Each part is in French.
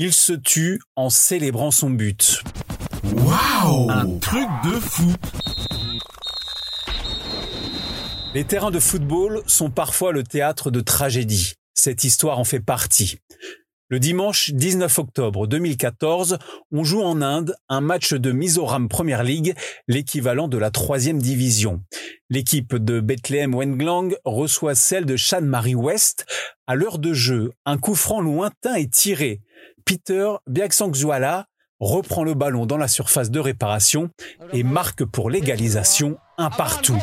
Il se tue en célébrant son but. Waouh Un truc de fou Les terrains de football sont parfois le théâtre de tragédies. Cette histoire en fait partie. Le dimanche 19 octobre 2014, on joue en Inde un match de Mizoram Premier League, l'équivalent de la troisième division. L'équipe de Bethlehem Wenglang reçoit celle de Shan Marie West. À l'heure de jeu, un coup franc lointain est tiré. Peter Biaksangzuala reprend le ballon dans la surface de réparation et marque pour l'égalisation un partout.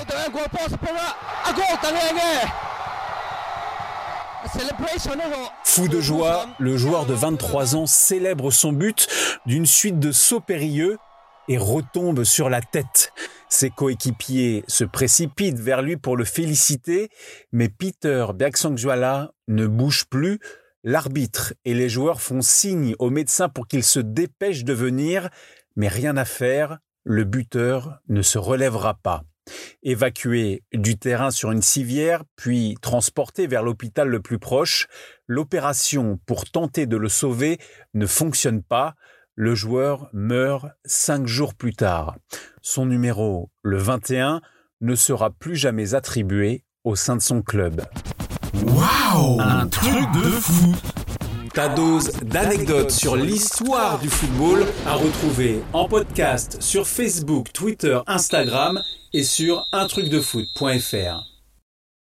Fou de joie, le joueur de 23 ans célèbre son but d'une suite de sauts périlleux et retombe sur la tête. Ses coéquipiers se précipitent vers lui pour le féliciter, mais Peter Bergsangjuala ne bouge plus. L'arbitre et les joueurs font signe au médecin pour qu'il se dépêche de venir, mais rien à faire, le buteur ne se relèvera pas. Évacué du terrain sur une civière, puis transporté vers l'hôpital le plus proche, l'opération pour tenter de le sauver ne fonctionne pas. Le joueur meurt cinq jours plus tard. Son numéro, le 21, ne sera plus jamais attribué au sein de son club. Waouh Un truc de fou ta dose d'anecdotes sur l'histoire du football à retrouver en podcast sur Facebook, Twitter, Instagram et sur untrucdefoot.fr.